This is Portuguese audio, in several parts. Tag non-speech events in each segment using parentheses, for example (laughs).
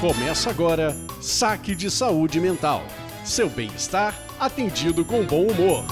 Começa agora Saque de Saúde Mental. Seu bem-estar atendido com bom humor.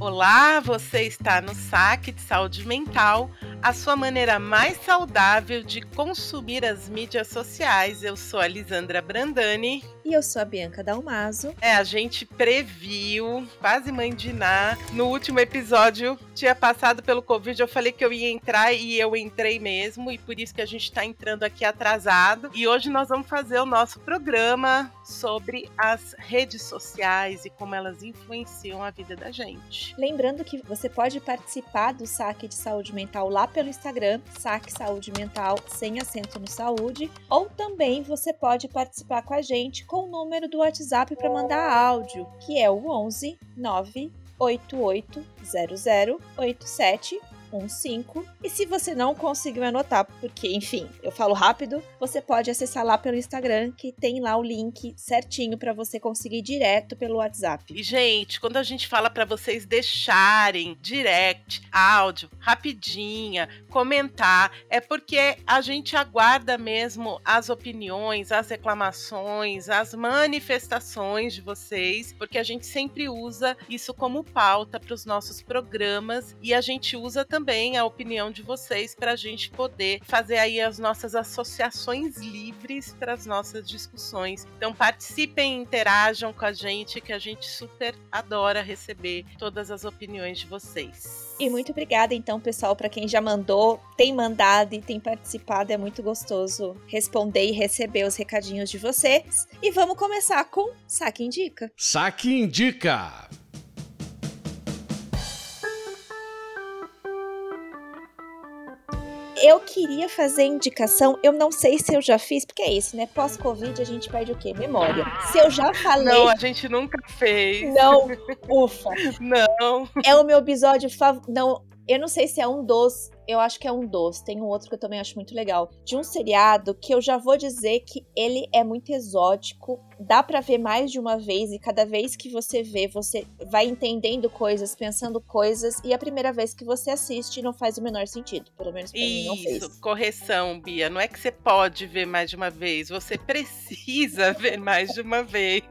Olá, você está no Saque de Saúde Mental, a sua maneira mais saudável de consumir as mídias sociais. Eu sou a Lisandra Brandani. E eu sou a Bianca Dalmaso. É, a gente previu, quase mãe de Ná. No último episódio, tinha passado pelo Covid, eu falei que eu ia entrar e eu entrei mesmo, e por isso que a gente tá entrando aqui atrasado. E hoje nós vamos fazer o nosso programa sobre as redes sociais e como elas influenciam a vida da gente. Lembrando que você pode participar do saque de saúde mental lá pelo Instagram, saque saúde mental sem acento no saúde, ou também você pode participar com a gente com o número do WhatsApp para mandar áudio, que é o 11 98800 87 15. E se você não conseguiu anotar, porque, enfim, eu falo rápido, você pode acessar lá pelo Instagram, que tem lá o link certinho para você conseguir direto pelo WhatsApp. E, gente, quando a gente fala para vocês deixarem direct, áudio, rapidinha, comentar, é porque a gente aguarda mesmo as opiniões, as reclamações, as manifestações de vocês, porque a gente sempre usa isso como pauta para os nossos programas e a gente usa também também a opinião de vocês para a gente poder fazer aí as nossas associações livres para as nossas discussões. Então participem, interajam com a gente, que a gente super adora receber todas as opiniões de vocês. E muito obrigada, então, pessoal, para quem já mandou, tem mandado e tem participado. É muito gostoso responder e receber os recadinhos de vocês. E vamos começar com Saque Indica. Saque Indica! Eu queria fazer indicação, eu não sei se eu já fiz, porque é isso, né? Pós-Covid a gente perde o quê? Memória. Se eu já falei. Não, a gente nunca fez. Não, (laughs) ufa. Não. É o meu episódio favorito. Não, eu não sei se é um dos eu acho que é um dos. Tem um outro que eu também acho muito legal. De um seriado que eu já vou dizer que ele é muito exótico. Dá para ver mais de uma vez e cada vez que você vê, você vai entendendo coisas, pensando coisas e a primeira vez que você assiste não faz o menor sentido, pelo menos pra Isso, mim não fez. Isso, correção, Bia, não é que você pode ver mais de uma vez, você precisa (laughs) ver mais de uma vez.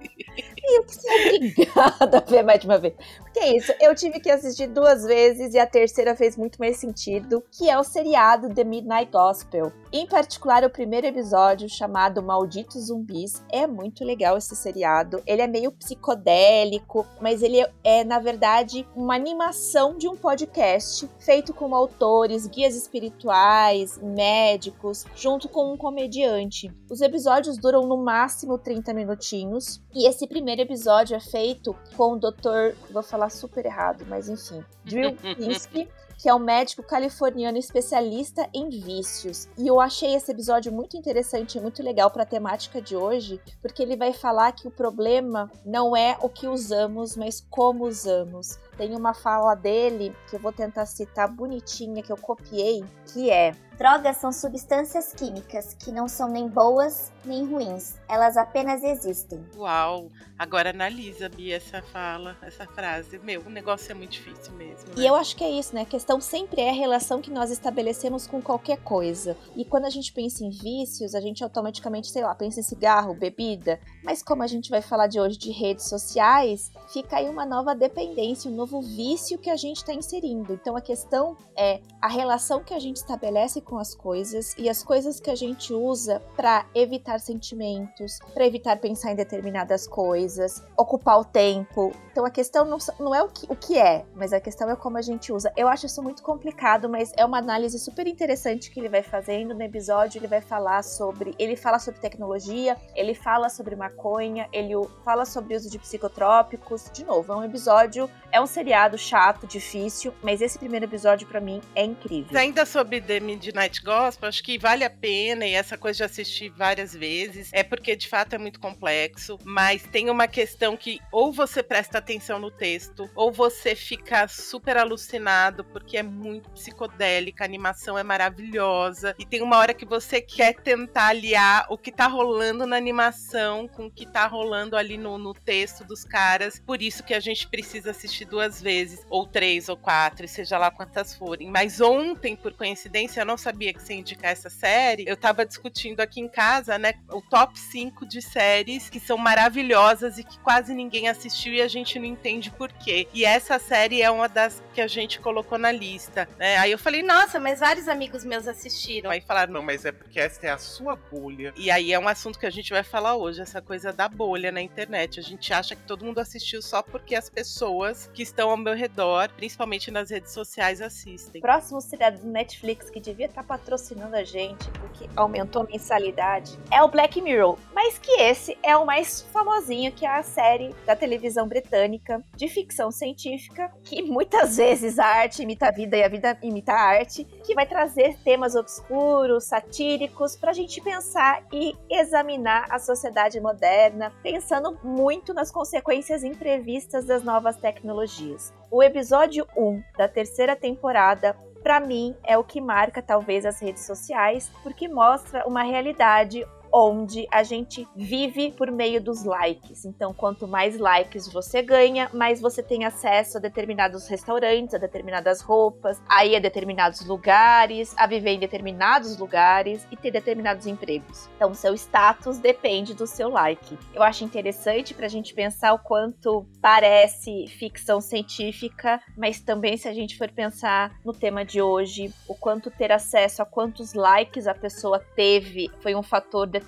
E eu preciso obrigada a ver mais de uma vez. Porque é isso, eu tive que assistir duas vezes e a terceira fez muito mais sentido que é o seriado The Midnight Gospel. Em particular, o primeiro episódio, chamado Malditos Zumbis, é muito legal esse seriado. Ele é meio psicodélico, mas ele é, na verdade, uma animação de um podcast feito com autores, guias espirituais, médicos, junto com um comediante. Os episódios duram no máximo 30 minutinhos, e esse primeiro episódio é feito com o Dr. Vou falar super errado, mas enfim, Drew (laughs) Pinsky que é um médico californiano especialista em vícios. E eu achei esse episódio muito interessante e muito legal para a temática de hoje, porque ele vai falar que o problema não é o que usamos, mas como usamos. Tem uma fala dele que eu vou tentar citar bonitinha que eu copiei, que é: Drogas são substâncias químicas que não são nem boas nem ruins, elas apenas existem. Uau! Agora analisa, Bia, essa fala, essa frase. Meu, o negócio é muito difícil mesmo. Né? E eu acho que é isso, né? A questão sempre é a relação que nós estabelecemos com qualquer coisa. E quando a gente pensa em vícios, a gente automaticamente, sei lá, pensa em cigarro, bebida. Mas como a gente vai falar de hoje de redes sociais, fica aí uma nova dependência, um novo vício que a gente está inserindo. Então a questão é a relação que a gente estabelece com as coisas e as coisas que a gente usa para evitar sentimentos, para evitar pensar em determinadas coisas, ocupar o tempo. Então a questão não, não é o que, o que é, mas a questão é como a gente usa. Eu acho isso muito complicado, mas é uma análise super interessante que ele vai fazendo no episódio. Ele vai falar sobre. Ele fala sobre tecnologia, ele fala sobre maconha, ele fala sobre uso de psicotrópicos. De novo, é um episódio, é um seriado chato, difícil, mas esse primeiro episódio para mim é incrível. Ainda sobre The Midnight Gospel, acho que vale a pena e essa coisa de assistir várias vezes, é porque de fato é muito complexo, mas tem uma questão que ou você presta atenção no texto, ou você fica super alucinado, porque porque é muito psicodélica, a animação é maravilhosa e tem uma hora que você quer tentar aliar o que tá rolando na animação com o que tá rolando ali no, no texto dos caras. Por isso que a gente precisa assistir duas vezes, ou três, ou quatro, seja lá quantas forem. Mas ontem, por coincidência, eu não sabia que você ia indicar essa série. Eu tava discutindo aqui em casa, né, o top 5 de séries que são maravilhosas e que quase ninguém assistiu e a gente não entende por quê. E essa série é uma das que a gente colocou na lista, né? Aí eu falei, nossa, mas vários amigos meus assistiram. Aí falaram, não, mas é porque essa é a sua bolha. E aí é um assunto que a gente vai falar hoje, essa coisa da bolha na internet. A gente acha que todo mundo assistiu só porque as pessoas que estão ao meu redor, principalmente nas redes sociais, assistem. Próximo seriado do Netflix que devia estar patrocinando a gente, porque aumentou a mensalidade, é o Black Mirror. Mas que esse é o mais famosinho, que é a série da televisão britânica de ficção científica, que muitas vezes a arte imita a vida e a vida imita a arte, que vai trazer temas obscuros, satíricos, pra gente pensar e examinar a sociedade moderna, pensando muito nas consequências imprevistas das novas tecnologias. O episódio 1 da terceira temporada para mim é o que marca talvez as redes sociais, porque mostra uma realidade onde a gente vive por meio dos likes. Então, quanto mais likes você ganha, mais você tem acesso a determinados restaurantes, a determinadas roupas, a ir a determinados lugares, a viver em determinados lugares e ter determinados empregos. Então, seu status depende do seu like. Eu acho interessante para a gente pensar o quanto parece ficção científica, mas também se a gente for pensar no tema de hoje, o quanto ter acesso a quantos likes a pessoa teve foi um fator determinante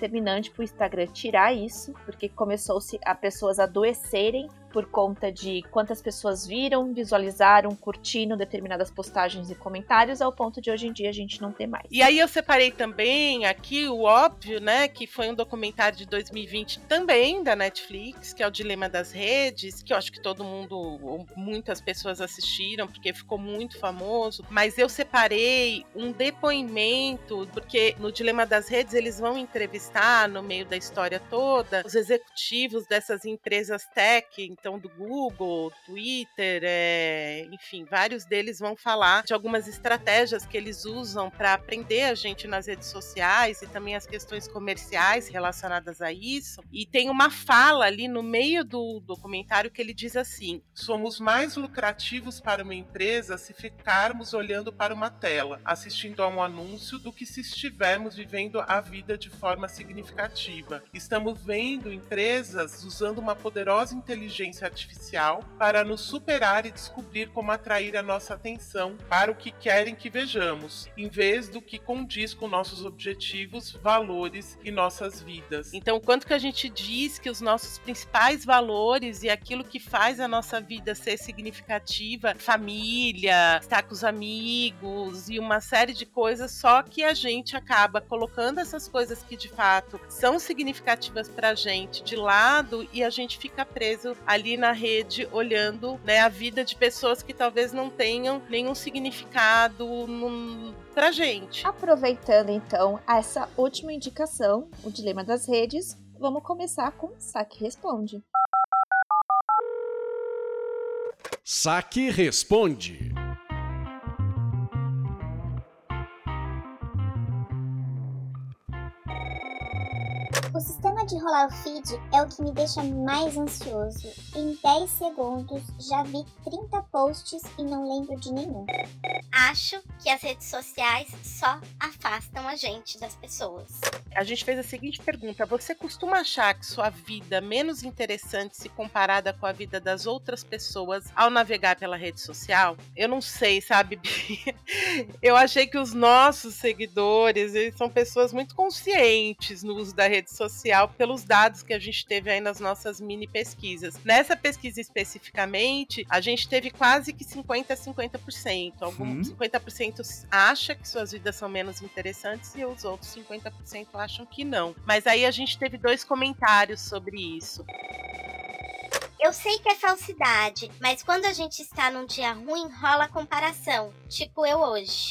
para o Instagram tirar isso, porque começou-se a pessoas adoecerem por conta de quantas pessoas viram, visualizaram, curtindo determinadas postagens e comentários, ao ponto de hoje em dia a gente não ter mais. E aí eu separei também aqui o óbvio, né, que foi um documentário de 2020 também da Netflix, que é o Dilema das Redes, que eu acho que todo mundo, muitas pessoas assistiram, porque ficou muito famoso, mas eu separei um depoimento, porque no Dilema das Redes eles vão entrevistar no meio da história toda os executivos dessas empresas tech, então do Google, Twitter, é, enfim, vários deles vão falar de algumas estratégias que eles usam para aprender a gente nas redes sociais e também as questões comerciais relacionadas a isso. E tem uma fala ali no meio do documentário que ele diz assim: Somos mais lucrativos para uma empresa se ficarmos olhando para uma tela, assistindo a um anúncio, do que se estivermos vivendo a vida de forma significativa. Estamos vendo empresas usando uma poderosa inteligência inteligência artificial para nos superar e descobrir como atrair a nossa atenção para o que querem que vejamos, em vez do que condiz com nossos objetivos, valores e nossas vidas. Então, quanto que a gente diz que os nossos principais valores e aquilo que faz a nossa vida ser significativa, família, estar com os amigos e uma série de coisas, só que a gente acaba colocando essas coisas que de fato são significativas para a gente de lado e a gente fica preso ali ali na rede olhando né, a vida de pessoas que talvez não tenham nenhum significado num, pra gente. Aproveitando então essa última indicação, o dilema das redes, vamos começar com Saque Responde. Saque Responde. Rolar o feed é o que me deixa mais ansioso. Em 10 segundos já vi 30 posts e não lembro de nenhum. Acho que as redes sociais só afastam a gente das pessoas. A gente fez a seguinte pergunta: você costuma achar que sua vida é menos interessante se comparada com a vida das outras pessoas ao navegar pela rede social? Eu não sei, sabe? (laughs) Eu achei que os nossos seguidores eles são pessoas muito conscientes no uso da rede social social pelos dados que a gente teve aí nas nossas mini pesquisas. Nessa pesquisa especificamente, a gente teve quase que 50 a 50%. Algum hum. 50% acha que suas vidas são menos interessantes e os outros 50% acham que não. Mas aí a gente teve dois comentários sobre isso. Eu sei que é falsidade, mas quando a gente está num dia ruim, rola comparação. Tipo eu hoje.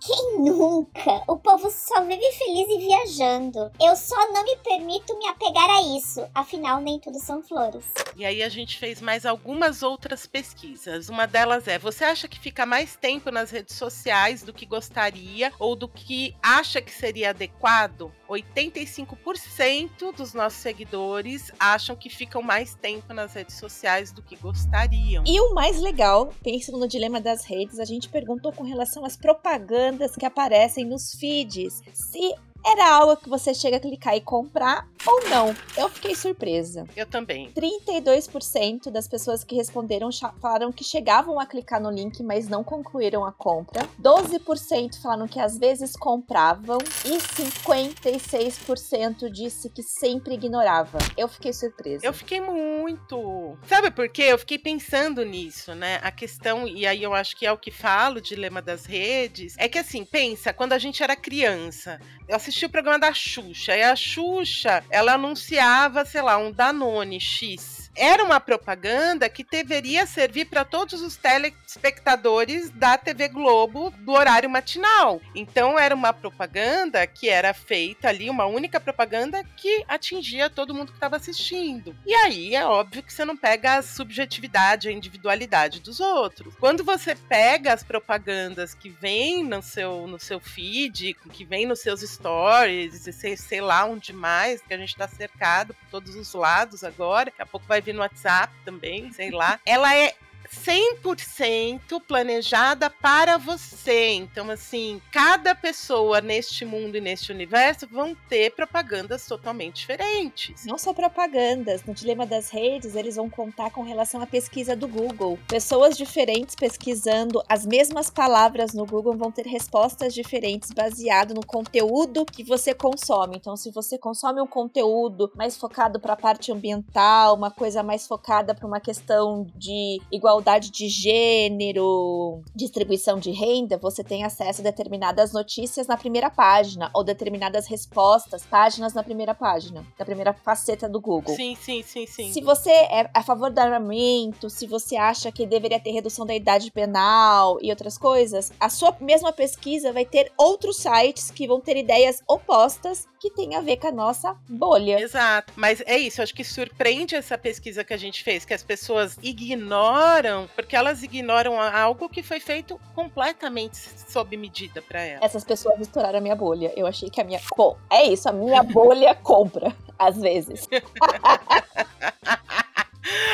Quem nunca? O povo só vive feliz e viajando. Eu só não me permito me apegar a isso. Afinal, nem tudo são flores. E aí a gente fez mais algumas outras pesquisas. Uma delas é: você acha que fica mais tempo nas redes sociais do que gostaria ou do que acha que seria adequado? 85% dos nossos seguidores acham que ficam mais tempo nas redes sociais do que gostariam. E o mais legal, pensando no dilema das redes, a gente perguntou com relação às propagandas que aparecem nos feeds. Se era algo que você chega a clicar e comprar ou não. Eu fiquei surpresa. Eu também. 32% das pessoas que responderam falaram que chegavam a clicar no link, mas não concluíram a compra. 12% falaram que às vezes compravam e 56% disse que sempre ignorava. Eu fiquei surpresa. Eu fiquei muito. Sabe por quê? Eu fiquei pensando nisso, né? A questão, e aí eu acho que é o que falo, o dilema das redes, é que assim, pensa, quando a gente era criança, eu assisti assisti o programa da Xuxa. E a Xuxa, ela anunciava, sei lá, um Danone X era uma propaganda que deveria servir para todos os telespectadores da TV Globo do horário matinal. Então era uma propaganda que era feita ali, uma única propaganda que atingia todo mundo que estava assistindo. E aí é óbvio que você não pega a subjetividade, a individualidade dos outros. Quando você pega as propagandas que vêm no seu, no seu feed, que vêm nos seus stories, sei, sei lá onde mais, que a gente está cercado por todos os lados agora, daqui a pouco vai no WhatsApp também, sei lá. Ela é 100% planejada para você. Então, assim, cada pessoa neste mundo e neste universo vão ter propagandas totalmente diferentes. Não só propagandas. No Dilema das Redes, eles vão contar com relação à pesquisa do Google. Pessoas diferentes pesquisando as mesmas palavras no Google vão ter respostas diferentes baseado no conteúdo que você consome. Então, se você consome um conteúdo mais focado para a parte ambiental, uma coisa mais focada para uma questão de igualdade igualdade de gênero, distribuição de renda, você tem acesso a determinadas notícias na primeira página, ou determinadas respostas, páginas na primeira página, na primeira faceta do Google. Sim, sim, sim, sim. Se você é a favor do armamento, se você acha que deveria ter redução da idade penal e outras coisas, a sua mesma pesquisa vai ter outros sites que vão ter ideias opostas que tem a ver com a nossa bolha. Exato. Mas é isso, acho que surpreende essa pesquisa que a gente fez, que as pessoas ignoram, porque elas ignoram algo que foi feito completamente sob medida para elas. Essas pessoas estouraram a minha bolha. Eu achei que a minha. Pô, é isso, a minha (laughs) bolha compra, às vezes. (laughs)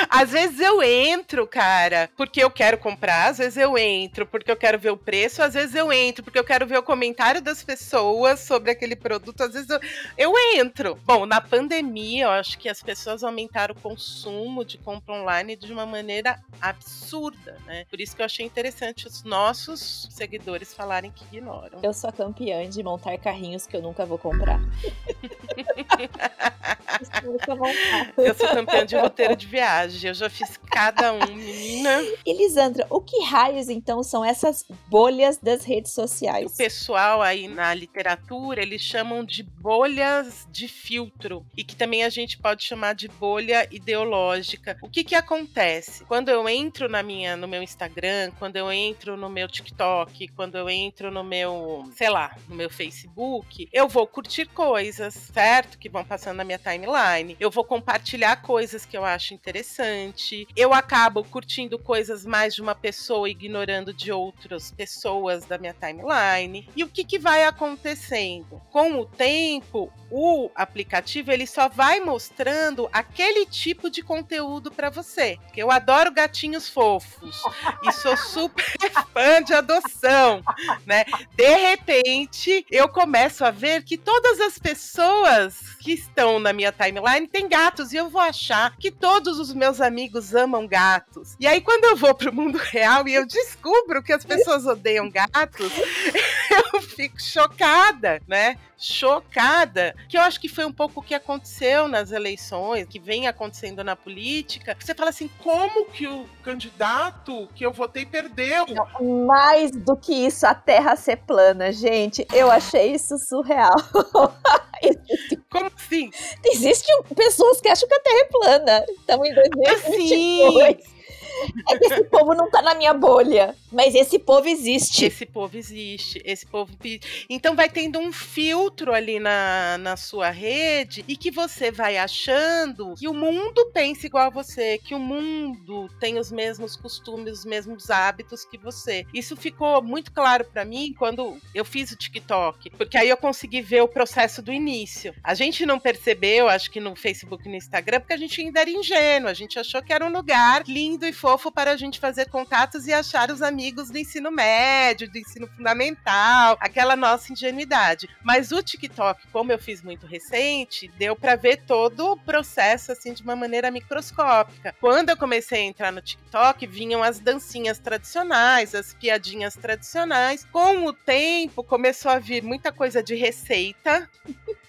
Às vezes eu entro, cara, porque eu quero comprar, às vezes eu entro porque eu quero ver o preço, às vezes eu entro porque eu quero ver o comentário das pessoas sobre aquele produto, às vezes eu, eu entro. Bom, na pandemia, eu acho que as pessoas aumentaram o consumo de compra online de uma maneira absurda, né? Por isso que eu achei interessante os nossos seguidores falarem que ignoram. Eu sou a campeã de montar carrinhos que eu nunca vou comprar. (laughs) eu sou campeã de roteiro de viagem eu já fiz cada um, menina. (laughs) Elisandra, o que raios então são essas bolhas das redes sociais? O pessoal aí na literatura, eles chamam de bolhas de filtro e que também a gente pode chamar de bolha ideológica. O que que acontece? Quando eu entro na minha no meu Instagram, quando eu entro no meu TikTok, quando eu entro no meu, sei lá, no meu Facebook, eu vou curtir coisas, certo? Que vão passando na minha timeline. Eu vou compartilhar coisas que eu acho interessantes interessante. Eu acabo curtindo coisas mais de uma pessoa, ignorando de outras pessoas da minha timeline. E o que, que vai acontecendo? Com o tempo, o aplicativo ele só vai mostrando aquele tipo de conteúdo para você. Eu adoro gatinhos fofos (laughs) e sou super fã de adoção, né? De repente, eu começo a ver que todas as pessoas que estão na minha timeline têm gatos e eu vou achar que todos os meus amigos amam gatos. E aí quando eu vou pro mundo real e eu descubro que as pessoas odeiam gatos, (laughs) eu fico chocada, né? Chocada que eu acho que foi um pouco o que aconteceu nas eleições, que vem acontecendo na política. Você fala assim, como que o candidato que eu votei perdeu? Não, mais do que isso, a terra ser plana, gente. Eu achei isso surreal. (laughs) isso (laughs) Como assim? Existem pessoas que acham que a Terra é plana. Estamos em 2022. Assim. É que esse povo não tá na minha bolha. Mas esse povo existe. Esse povo existe, esse povo. Então vai tendo um filtro ali na, na sua rede e que você vai achando que o mundo pensa igual a você, que o mundo tem os mesmos costumes, os mesmos hábitos que você. Isso ficou muito claro para mim quando eu fiz o TikTok, porque aí eu consegui ver o processo do início. A gente não percebeu, acho que no Facebook e no Instagram, porque a gente ainda era ingênuo, a gente achou que era um lugar lindo e fofo para a gente fazer contatos e achar os amigos do ensino médio, do ensino fundamental, aquela nossa ingenuidade. Mas o TikTok, como eu fiz muito recente, deu para ver todo o processo assim de uma maneira microscópica. Quando eu comecei a entrar no TikTok, vinham as dancinhas tradicionais, as piadinhas tradicionais. Com o tempo, começou a vir muita coisa de receita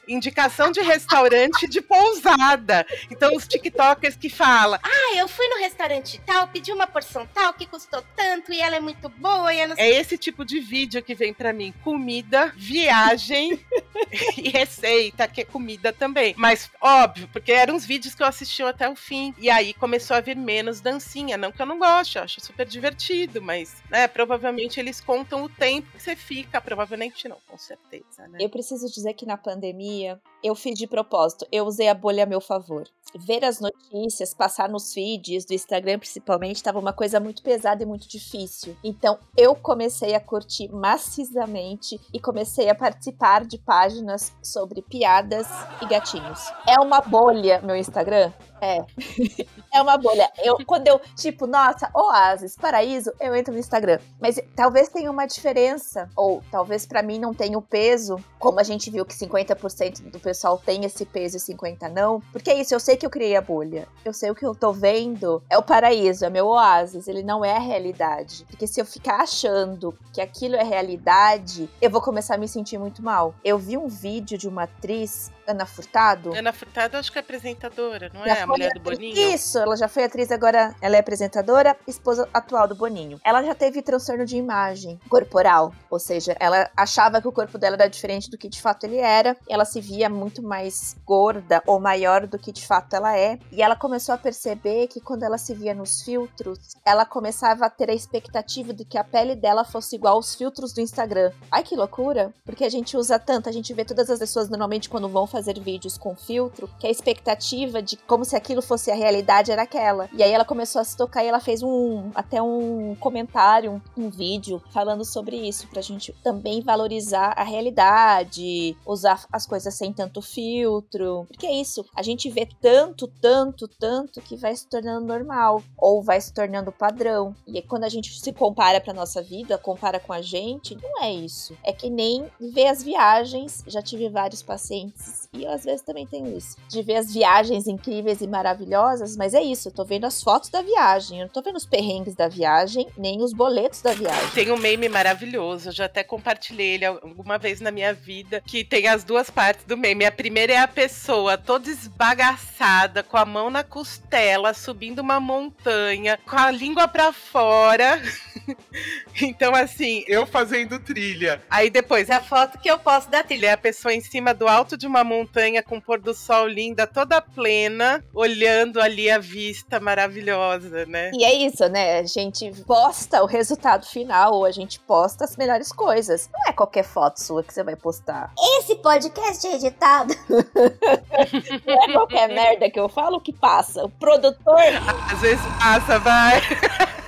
indicação de restaurante de pousada. Então, os TikTokers que falam: Ah, eu fui no restaurante tal, pedi uma porção tal que custou tanto e ela é muito boa. E não... É esse tipo de vídeo que vem para mim: comida, viagem (laughs) e receita, que é comida também. Mas, óbvio, porque eram uns vídeos que eu assisti até o fim. E aí começou a vir menos dancinha. Não que eu não goste, eu acho super divertido, mas, né, provavelmente eles contam o tempo que você fica. Provavelmente não, com certeza, né? Eu preciso dizer que na pandemia pandemia, eu fiz de propósito, eu usei a bolha a meu favor. Ver as notícias, passar nos feeds do Instagram principalmente, estava uma coisa muito pesada e muito difícil. Então eu comecei a curtir maciçamente e comecei a participar de páginas sobre piadas e gatinhos. É uma bolha meu Instagram? É. (laughs) é uma bolha. Eu, quando eu, tipo, nossa, oásis, paraíso, eu entro no Instagram. Mas talvez tenha uma diferença, ou talvez para mim não tenha o peso, como a gente viu que 50% do pessoal tem esse peso e 50% não. Porque é isso, eu sei que eu criei a bolha. Eu sei o que eu tô vendo é o paraíso, é meu oásis, ele não é a realidade. Porque se eu ficar achando que aquilo é realidade, eu vou começar a me sentir muito mal. Eu vi um vídeo de uma atriz Ana Furtado. Ana Furtado acho que é apresentadora, não já é? A mulher do Boninho? Isso, ela já foi atriz, agora ela é apresentadora, esposa atual do Boninho. Ela já teve transtorno de imagem corporal, ou seja, ela achava que o corpo dela era diferente do que de fato ele era, ela se via muito mais gorda ou maior do que de fato ela é, e ela começou a perceber que quando ela se via nos filtros, ela começava a ter a expectativa de que a pele dela fosse igual aos filtros do Instagram. Ai que loucura, porque a gente usa tanto, a gente vê todas as pessoas normalmente quando vão fazer fazer vídeos com filtro, que a expectativa de como se aquilo fosse a realidade era aquela. E aí ela começou a se tocar e ela fez um até um comentário, um, um vídeo falando sobre isso, pra gente também valorizar a realidade, usar as coisas sem tanto filtro. Porque é isso, a gente vê tanto, tanto, tanto que vai se tornando normal ou vai se tornando padrão. E quando a gente se compara pra nossa vida, compara com a gente, não é isso. É que nem ver as viagens. Já tive vários pacientes e eu às vezes também tenho isso. De ver as viagens incríveis e maravilhosas, mas é isso, eu tô vendo as fotos da viagem, eu não tô vendo os perrengues da viagem, nem os boletos da viagem. Tem um meme maravilhoso, eu já até compartilhei ele alguma vez na minha vida, que tem as duas partes do meme. A primeira é a pessoa toda esbagaçada, com a mão na costela, subindo uma montanha, com a língua para fora. (laughs) então, assim. Eu fazendo trilha. Aí depois, a foto que eu posto da trilha é a pessoa em cima do alto de uma montanha montanha com pôr do sol linda, toda plena, olhando ali a vista maravilhosa, né? E é isso, né? A gente posta o resultado final, ou a gente posta as melhores coisas. Não é qualquer foto sua que você vai postar. Esse podcast é editado. (laughs) Não é qualquer merda que eu falo que passa. O produtor. Às vezes passa, vai.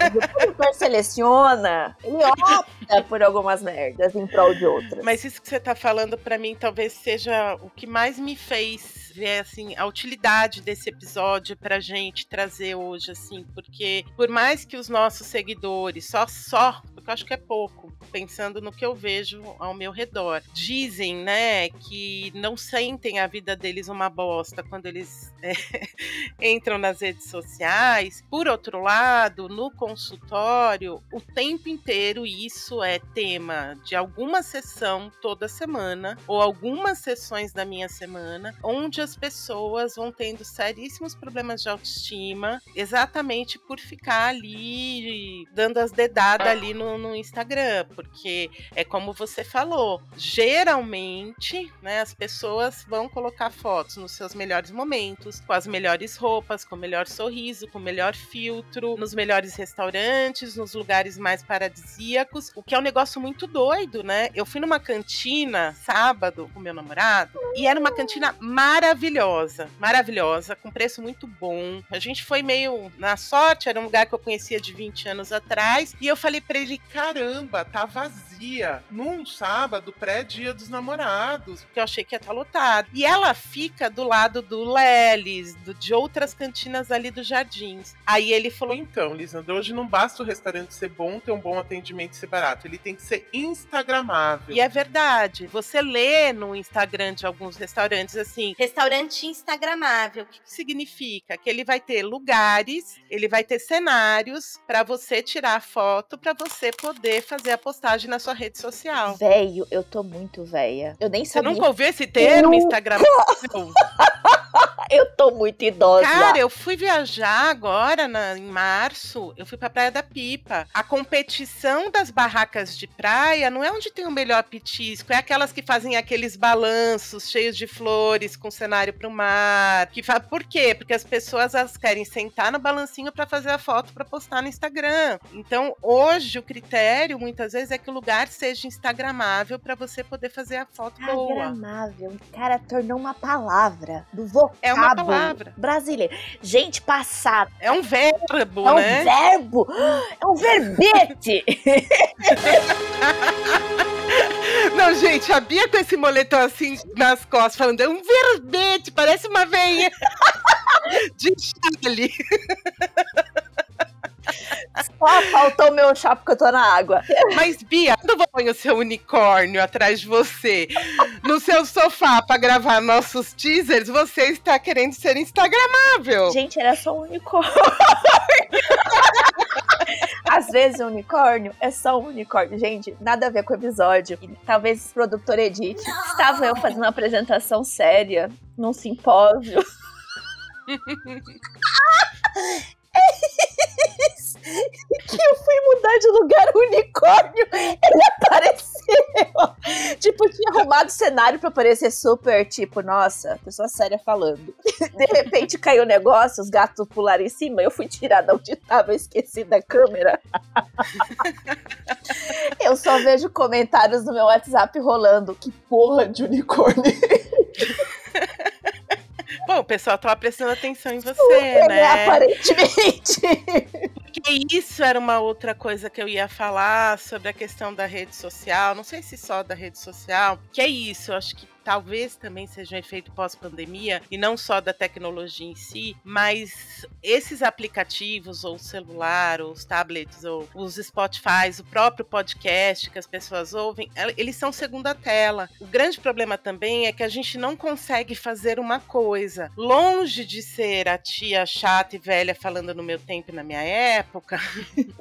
O produtor seleciona, ele opta por algumas merdas em prol de outras. Mas isso que você tá falando para mim talvez seja o que mais me fez ver assim a utilidade desse episódio pra gente trazer hoje assim, porque por mais que os nossos seguidores só só, porque eu acho que é pouco, pensando no que eu vejo ao meu redor, dizem, né, que não sentem a vida deles uma bosta quando eles é, (laughs) entram nas redes sociais. Por outro lado, no consultório, o tempo inteiro isso é tema de alguma sessão toda semana ou algumas sessões da minha semana, onde as pessoas vão tendo seríssimos problemas de autoestima, exatamente por ficar ali dando as dedadas ali no, no Instagram. Porque é como você falou, geralmente, né, as pessoas vão colocar fotos nos seus melhores momentos, com as melhores roupas, com o melhor sorriso, com o melhor filtro, nos melhores restaurantes, nos lugares mais paradisíacos, o que é um negócio muito doido, né? Eu fui numa cantina sábado com meu namorado e era uma cantina maravilhosa, maravilhosa, com preço muito bom. A gente foi meio na sorte, era um lugar que eu conhecia de 20 anos atrás, e eu falei para ele: caramba, tá vazia. Num sábado, pré-dia dos namorados. Porque eu achei que ia estar tá lotado. E ela fica do lado do Lelis, do, de outras cantinas ali dos jardins. Aí ele falou: então, Lisandro, hoje não basta o restaurante ser bom, ter um bom atendimento e ser barato. Ele tem que ser instagramável. E é verdade. Você lê no Instagram de alguns restaurantes assim: restaurante instagramável. O que, que significa? Que ele vai ter lugares, ele vai ter cenários para você tirar foto, para você poder fazer a postagem na sua rede social. Velho, eu tô muito velha. Eu nem sabia. Você nunca ouviu esse termo, Instagram? (laughs) (laughs) eu tô muito idosa. Cara, eu fui viajar agora na, em março. Eu fui pra Praia da Pipa. A competição das barracas de praia não é onde tem o melhor petisco, é aquelas que fazem aqueles balanços cheios de flores com cenário pro mar. Que fa... Por quê? Porque as pessoas elas querem sentar no balancinho para fazer a foto para postar no Instagram. Então, hoje o critério muitas vezes é que o lugar seja instagramável para você poder fazer a foto boa. Instagramável. Cara, tornou uma palavra do vocábulo. É uma palavra. Brasileiro. Gente, passado. É um verbo, é né? É um verbo. É um verbete. (laughs) Não, gente, a Bia com esse moletom assim nas costas, falando, é um verbete, parece uma veia (laughs) de chale. (laughs) Só faltou meu chá porque eu tô na água. Mas, Bia, quando põe o seu unicórnio atrás de você no seu sofá pra gravar nossos teasers, você está querendo ser instagramável. Gente, era só um unicórnio. Às vezes o unicórnio é só um unicórnio. Gente, nada a ver com o episódio. E talvez esse produtor edite. Estava eu fazendo uma apresentação séria num simpósio. (laughs) (laughs) que eu fui mudar de lugar o unicórnio, ele apareceu. tipo, tinha arrumado o cenário pra parecer super, tipo, nossa, pessoa séria falando. De repente caiu o negócio, os gatos pularam em cima, eu fui tirar da onde tava, esqueci da câmera. eu só vejo comentários no meu WhatsApp rolando. Que porra de unicórnio. Bom, o pessoal tava prestando atenção em você, Super, né? Aparentemente. Isso era uma outra coisa que eu ia falar sobre a questão da rede social. Não sei se só da rede social, que é isso. Eu acho que talvez também seja um efeito pós-pandemia e não só da tecnologia em si, mas esses aplicativos, ou celular, ou os tablets, ou os Spotify, o próprio podcast que as pessoas ouvem, eles são segunda tela. O grande problema também é que a gente não consegue fazer uma coisa. Longe de ser a tia chata e velha falando no meu tempo e na minha época,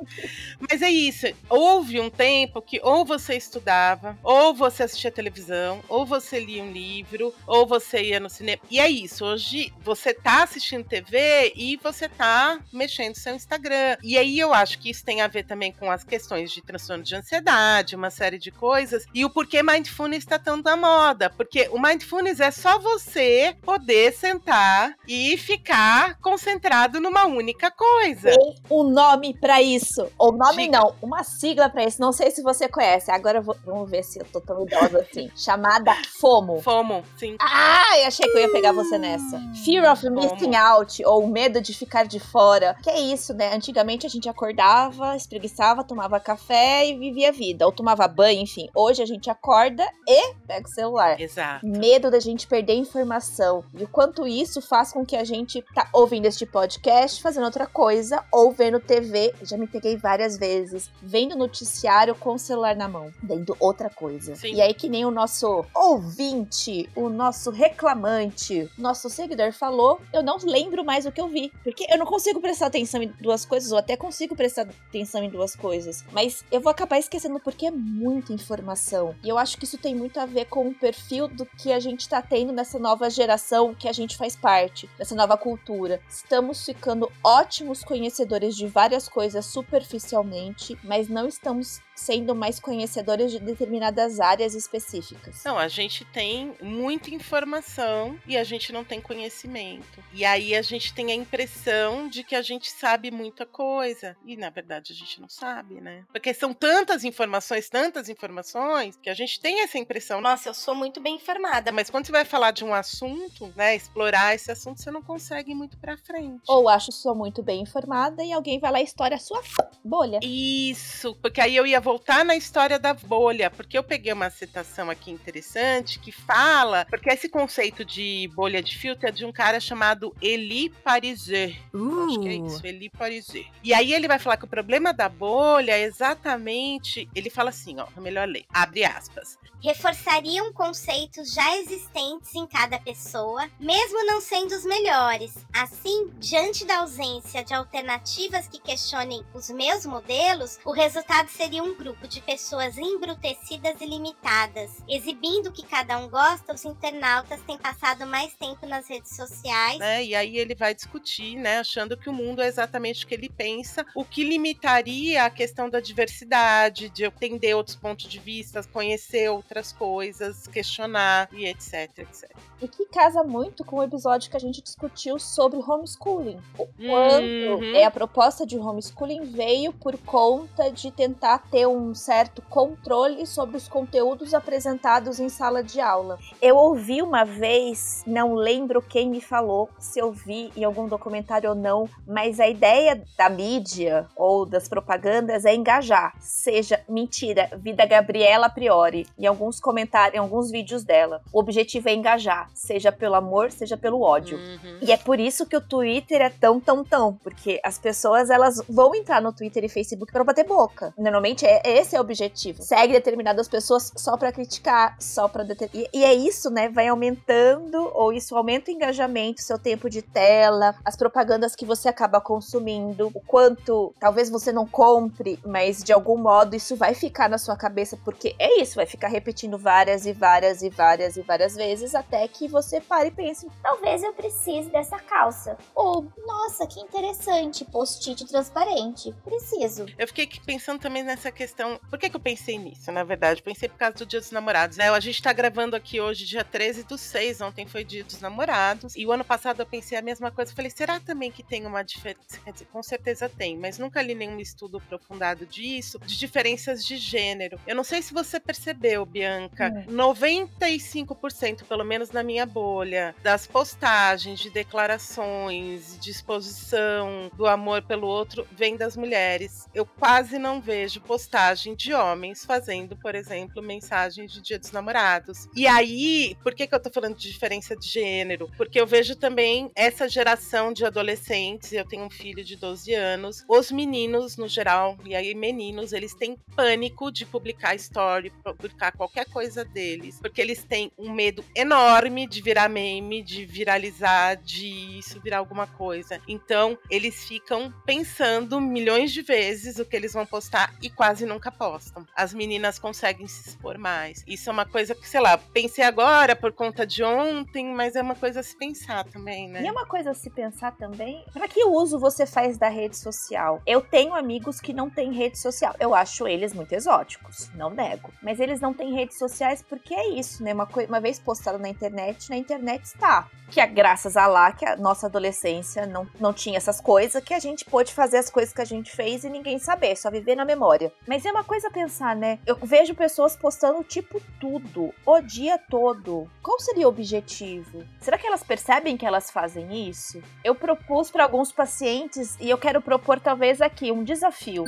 (laughs) mas é isso. Houve um tempo que ou você estudava, ou você assistia televisão, ou você um livro, ou você ia no cinema. E é isso, hoje você tá assistindo TV e você tá mexendo seu Instagram. E aí eu acho que isso tem a ver também com as questões de transtorno de ansiedade, uma série de coisas, e o porquê mindfulness está tão da moda. Porque o mindfulness é só você poder sentar e ficar concentrado numa única coisa. Tem um nome para isso. Ou nome Diga. não, uma sigla para isso. Não sei se você conhece. Agora vou, vamos ver se eu tô tão idosa assim. Chamada FOMO. FOMO. FOMO, sim. Ah, eu achei que eu ia pegar você nessa. Fear of missing out, ou medo de ficar de fora. Que é isso, né? Antigamente a gente acordava, espreguiçava, tomava café e vivia a vida. Ou tomava banho, enfim. Hoje a gente acorda e pega o celular. Exato. Medo da gente perder informação. E o quanto isso faz com que a gente tá ouvindo este podcast, fazendo outra coisa, ou vendo TV. Já me peguei várias vezes. Vendo noticiário com o celular na mão. Vendo outra coisa. Sim. E aí que nem o nosso ouvinte ouvinte, o nosso reclamante, nosso seguidor falou, eu não lembro mais o que eu vi. Porque eu não consigo prestar atenção em duas coisas, ou até consigo prestar atenção em duas coisas. Mas eu vou acabar esquecendo porque é muita informação. E eu acho que isso tem muito a ver com o perfil do que a gente tá tendo nessa nova geração que a gente faz parte, dessa nova cultura. Estamos ficando ótimos conhecedores de várias coisas superficialmente, mas não estamos sendo mais conhecedores de determinadas áreas específicas. Não, a gente tem muita informação e a gente não tem conhecimento. E aí a gente tem a impressão de que a gente sabe muita coisa. E na verdade a gente não sabe, né? Porque são tantas informações, tantas informações, que a gente tem essa impressão. Nossa, eu sou muito bem informada. Mas quando você vai falar de um assunto, né, explorar esse assunto, você não consegue ir muito pra frente. Ou acho que sou muito bem informada e alguém vai lá e estoura a sua bolha. Isso, porque aí eu ia voltar na história da bolha, porque eu peguei uma citação aqui interessante que fala, porque esse conceito de bolha de filtro é de um cara chamado Elie Pariser. Acho que é isso, Elie Pariser. E aí ele vai falar que o problema da bolha é exatamente, ele fala assim, ó, é melhor ler, abre aspas. Reforçariam conceitos já existentes em cada pessoa, mesmo não sendo os melhores. Assim, diante da ausência de alternativas que questionem os meus modelos, o resultado seria um grupo de pessoas embrutecidas e limitadas. Exibindo o que cada um gosta, os internautas têm passado mais tempo nas redes sociais. Né? E aí ele vai discutir, né, achando que o mundo é exatamente o que ele pensa, o que limitaria a questão da diversidade, de entender outros pontos de vista, conhecer outras coisas, questionar e etc, etc. E que casa muito com o episódio que a gente discutiu sobre homeschooling. O quanto Uhum. é a proposta de homeschooling veio por conta de tentar ter um certo controle sobre os conteúdos apresentados em sala de aula. Eu ouvi uma vez, não lembro quem me falou, se eu vi em algum documentário ou não, mas a ideia da mídia ou das propagandas é engajar. Seja mentira, vida Gabriela a priori, em alguns comentários, em alguns vídeos dela. O objetivo é engajar, seja pelo amor, seja pelo ódio. Uhum. E é por isso que o Twitter é tão, tão, tão. Porque as pessoas, elas vão entrar no Twitter e Facebook pra bater boca. Normalmente, é, esse é o objetivo. Segue determinadas pessoas só pra criticar, só pra... deter- E, e é isso, né? Vai aumentando, ou isso aumenta o engajamento, seu tempo de tela, as propagandas que você acaba consumindo, o quanto talvez você não compre, mas de algum modo isso vai ficar na sua cabeça, porque é isso, vai ficar repetindo várias e várias e várias e várias vezes, até que você pare e pense, Talvez eu precise dessa calça. Ou, nossa, que interessante, post-it transparente. Preciso. Eu fiquei aqui pensando também nessa questão. Por que, que eu pensei nisso, na verdade? Pensei por causa do Dia dos Namorados. Né? A gente tá gravando aqui hoje, dia 13 do 6. Ontem foi Dia dos Namorados. E o ano passado eu pensei a mesma coisa. Falei, será também que tem uma diferença? Quer dizer, com certeza tem, mas nunca li nenhum estudo aprofundado disso, de diferenças de gênero. Eu não sei se você percebeu, Bianca. 95%, pelo menos na minha bolha, das postagens, de declarações, de exposição do amor pelo outro, vem das mulheres. Eu quase não vejo postagem de homens fazendo, por exemplo, mensagens de Dia dos Namorados. E aí, por que, que eu tô falando de diferença de gênero? Porque eu vejo também essa geração de adolescentes, eu tenho um filho de 12 anos, os meninos no geral, e aí meninos, eles têm pânico de publicar story, publicar qualquer coisa deles, porque eles têm um medo enorme de virar meme, de viralizar, de isso virar alguma coisa. Então, eles ficam pensando milhões de vezes o que eles vão postar e quase nunca postam. As meninas conseguem se expor mais. Isso é uma coisa que, sei lá, pensei agora por conta de ontem, mas é uma coisa a se pensar também, né? E é uma coisa a se pensar também, para que uso você faz da rede social? Eu tenho amigos que não têm rede social. Eu acho eles muito exóticos, não nego. Mas eles não têm redes sociais porque é isso, né? Uma, uma vez postado na internet, na internet está. Que é graças a lá que a nossa adolescência não, não tinha essas coisas, que a gente pôde fazer as coisas que a gente fez e ninguém saber, só viver na memória. Mas é uma coisa a pensar, né? Eu vejo pessoas postando tipo tudo, o dia todo. Qual seria o objetivo? Será que elas percebem que elas fazem isso? Eu propus para alguns pacientes e eu quero propor talvez aqui um desafio.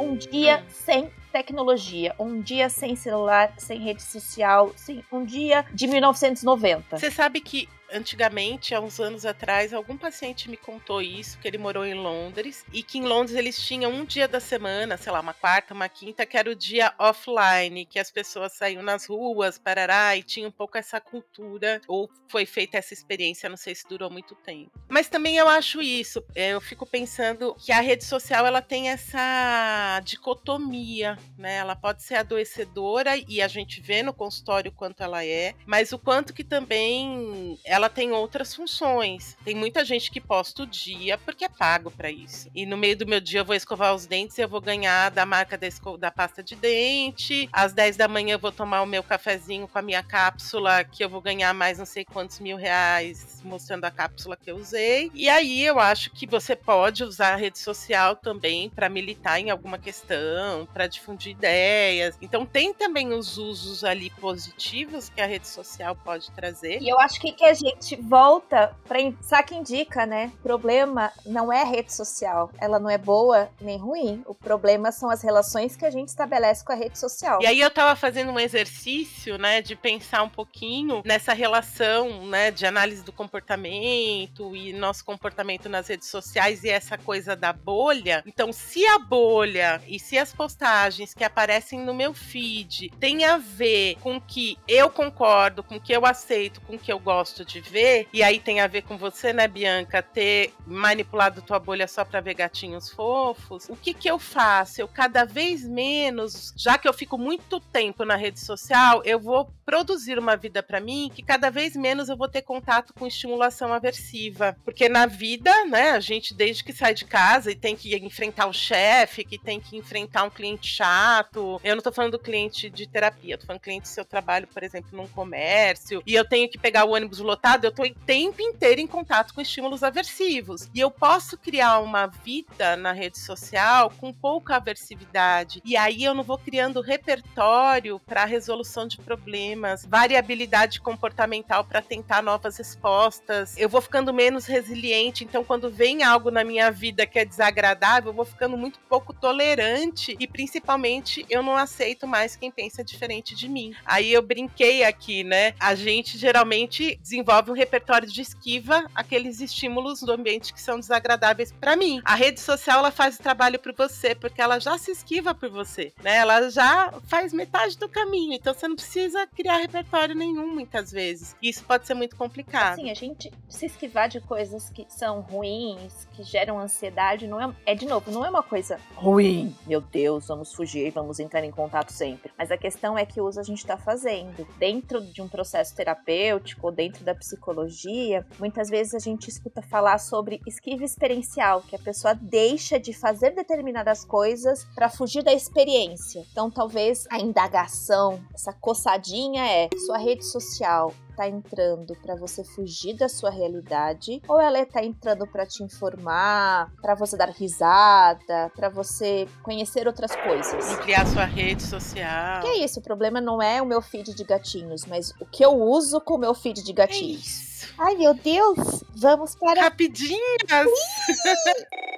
Um dia sem tecnologia, um dia sem celular, sem rede social, sim, um dia de 1990. Você sabe que antigamente, há uns anos atrás, algum paciente me contou isso, que ele morou em Londres e que em Londres eles tinham um dia da semana, sei lá, uma quarta, uma quinta, que era o dia offline, que as pessoas saíam nas ruas, parará, e tinha um pouco essa cultura, ou foi feita essa experiência, não sei se durou muito tempo. Mas também eu acho isso, eu fico pensando que a rede social ela tem essa dicotomia, né? Ela pode ser adoecedora e a gente vê no consultório quanto ela é, mas o quanto que também ela tem outras funções. Tem muita gente que posta o dia porque é pago para isso. E no meio do meu dia eu vou escovar os dentes e eu vou ganhar da marca da, da pasta de dente. Às 10 da manhã eu vou tomar o meu cafezinho com a minha cápsula, que eu vou ganhar mais não sei quantos mil reais mostrando a cápsula que eu usei. E aí eu acho que você pode usar a rede social também para militar em alguma questão, para difundir ideias. Então tem também os usos ali positivos que a rede social pode trazer. E eu acho que, que a gente volta para saque indica, né? O problema não é a rede social, ela não é boa nem ruim. O problema são as relações que a gente estabelece com a rede social. E aí eu tava fazendo um exercício, né, de pensar um pouquinho nessa relação, né, de análise do comportamento e nosso comportamento nas redes sociais e essa coisa da bolha. Então, se a bolha e se as postagens que aparecem no meu feed têm a ver com que eu concordo, com que eu aceito, com que eu gosto de ver, e aí tem a ver com você, né, Bianca, ter manipulado tua bolha só para ver gatinhos fofos, o que que eu faço? Eu cada vez menos, já que eu fico muito tempo na rede social, eu vou produzir uma vida para mim que cada vez menos eu vou ter contato com estimulação aversiva, porque na vida, né, a gente desde que sai de casa e tem que enfrentar o chefe, que tem que enfrentar um cliente chato. Eu não tô falando do cliente de terapia, eu tô falando do cliente se eu trabalho, por exemplo, num comércio e eu tenho que pegar o ônibus lotado, eu tô o tempo inteiro em contato com estímulos aversivos. E eu posso criar uma vida na rede social com pouca aversividade. E aí eu não vou criando repertório para resolução de problemas, variabilidade comportamental para tentar novas respostas. Eu vou ficando menos resiliente, então quando vem algo na minha vida que é desagradável, eu vou ficando muito pouco tolerante e principalmente eu não aceito mais quem pensa diferente de mim. Aí eu brinquei aqui, né? A gente geralmente desenvolve um repertório de esquiva aqueles estímulos do ambiente que são desagradáveis para mim. A rede social ela faz o trabalho por você porque ela já se esquiva por você, né? Ela já faz metade do caminho, então você não precisa criar repertório nenhum muitas vezes. E isso pode ser muito complicado. Sim, a gente se esquivar de coisas que são ruins, que geram ansiedade, não é, é de novo, não é uma coisa ruim. Meu Deus, vamos fugir, vamos entrar em contato sempre. Mas a questão é que uso a gente está fazendo dentro de um processo terapêutico, dentro da psicologia. Muitas vezes a gente escuta falar sobre esquiva experiencial, que a pessoa deixa de fazer determinadas coisas para fugir da experiência. Então, talvez a indagação, essa coçadinha é sua rede social tá entrando para você fugir da sua realidade ou ela tá entrando para te informar, para você dar risada, para você conhecer outras coisas. Ampliar sua rede social. Que é isso, o problema não é o meu feed de gatinhos, mas o que eu uso com o meu feed de gatinhos. É isso. Ai, meu Deus! Vamos para Rapidinhas! (laughs)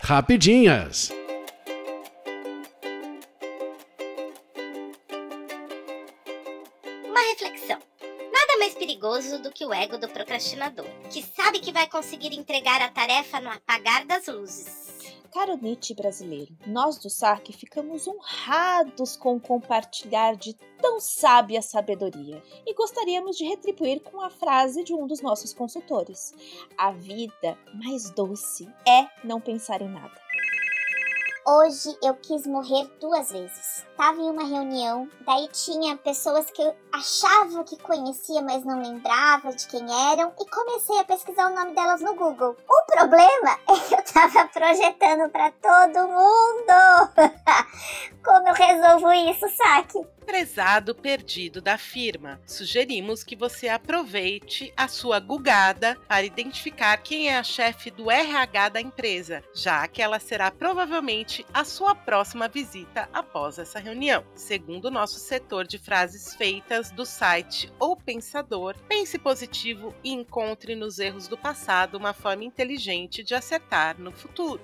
Rapidinhas. Perigoso do que o ego do procrastinador, que sabe que vai conseguir entregar a tarefa no apagar das luzes. Caro Nietzsche brasileiro, nós do SARC ficamos honrados com compartilhar de tão sábia sabedoria e gostaríamos de retribuir com a frase de um dos nossos consultores: A vida mais doce é não pensar em nada. Hoje eu quis morrer duas vezes. Tava em uma reunião, daí tinha pessoas que eu achava que conhecia, mas não lembrava de quem eram, e comecei a pesquisar o nome delas no Google. O problema (laughs) é que eu tava projetando para todo mundo. (laughs) Como eu resolvo isso, saque? Prezado perdido da firma. Sugerimos que você aproveite a sua gugada para identificar quem é a chefe do RH da empresa, já que ela será provavelmente a sua próxima visita após essa reunião. Segundo o nosso setor de frases feitas do site O Pensador, pense positivo e encontre nos erros do passado uma forma inteligente de acertar no futuro.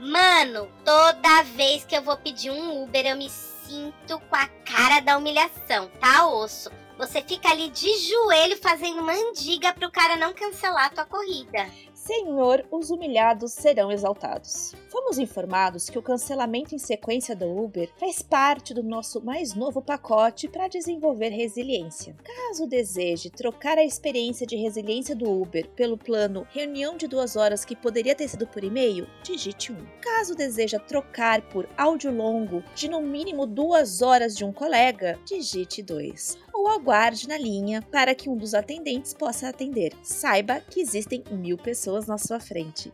Mano, toda vez que eu vou pedir um Uber, eu me sinto com a cara da humilhação, tá osso? Você fica ali de joelho fazendo mandiga pro cara não cancelar a tua corrida. Senhor, os humilhados serão exaltados. Fomos informados que o cancelamento em sequência do Uber faz parte do nosso mais novo pacote para desenvolver resiliência. Caso deseje trocar a experiência de resiliência do Uber pelo plano reunião de duas horas que poderia ter sido por e-mail, digite 1. Um. Caso deseja trocar por áudio longo de no mínimo duas horas de um colega, digite 2. Ou aguarde na linha para que um dos atendentes possa atender. Saiba que existem mil pessoas na sua frente.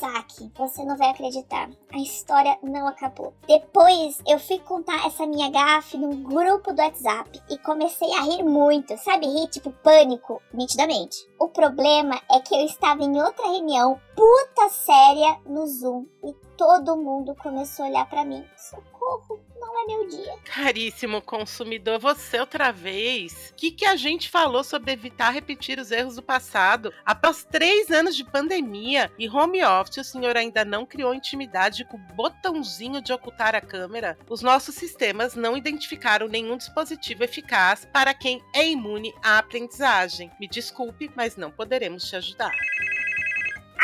Saque, você não vai acreditar. A história não acabou. Depois eu fui contar essa minha gafe num grupo do WhatsApp e comecei a rir muito. Sabe, rir tipo pânico, nitidamente. O problema é que eu estava em outra reunião puta séria no Zoom e todo mundo começou a olhar para mim. Socorro, é meu dia. Caríssimo consumidor, você outra vez. O que, que a gente falou sobre evitar repetir os erros do passado? Após três anos de pandemia e home office, o senhor ainda não criou intimidade com o botãozinho de ocultar a câmera? Os nossos sistemas não identificaram nenhum dispositivo eficaz para quem é imune à aprendizagem. Me desculpe, mas não poderemos te ajudar.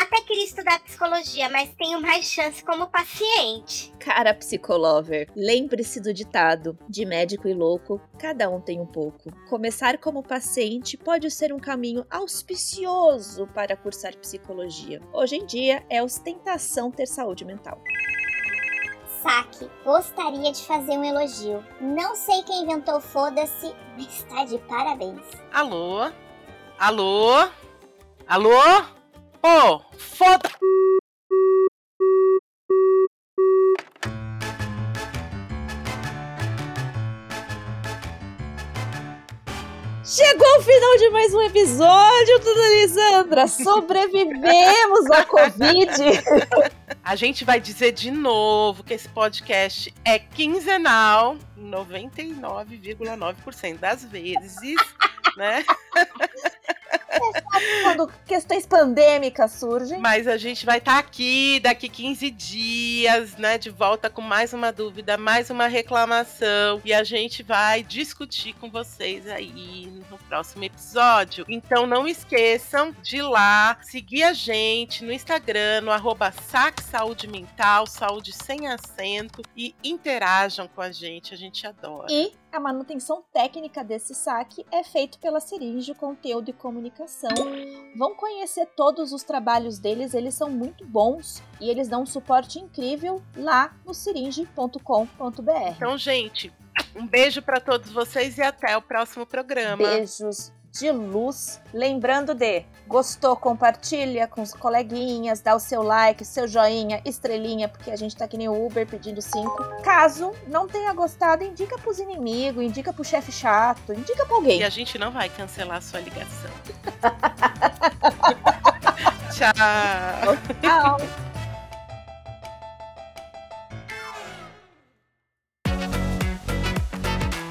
Até queria estudar psicologia, mas tenho mais chance como paciente. Cara psicolover, lembre-se do ditado: de médico e louco, cada um tem um pouco. Começar como paciente pode ser um caminho auspicioso para cursar psicologia. Hoje em dia é ostentação ter saúde mental. Saque, gostaria de fazer um elogio. Não sei quem inventou foda-se, mas tá de parabéns. Alô? Alô? Alô? Ô, foda. Chegou o final de mais um episódio, Dona Lisandra! Sobrevivemos à Covid! A gente vai dizer de novo que esse podcast é quinzenal, 99,9% das vezes, né? Quando questões pandêmicas surgem. Mas a gente vai estar tá aqui daqui 15 dias, né? De volta com mais uma dúvida, mais uma reclamação. E a gente vai discutir com vocês aí no próximo episódio. Então não esqueçam de ir lá, seguir a gente no Instagram, no arroba Saúde Mental, saúde sem acento, e interajam com a gente. A gente adora. E a manutenção técnica desse saque é feito pela Seringe Conteúdo e Comunicação. Vão conhecer todos os trabalhos deles, eles são muito bons e eles dão um suporte incrível lá no seringe.com.br. Então, gente, um beijo para todos vocês e até o próximo programa. Beijos de luz. Lembrando de gostou, compartilha com os coleguinhas, dá o seu like, seu joinha, estrelinha, porque a gente tá que nem o Uber pedindo cinco. Caso não tenha gostado, indica pros inimigos, indica pro chefe chato, indica pra alguém. E a gente não vai cancelar a sua ligação. (laughs) Tchau. Tchau.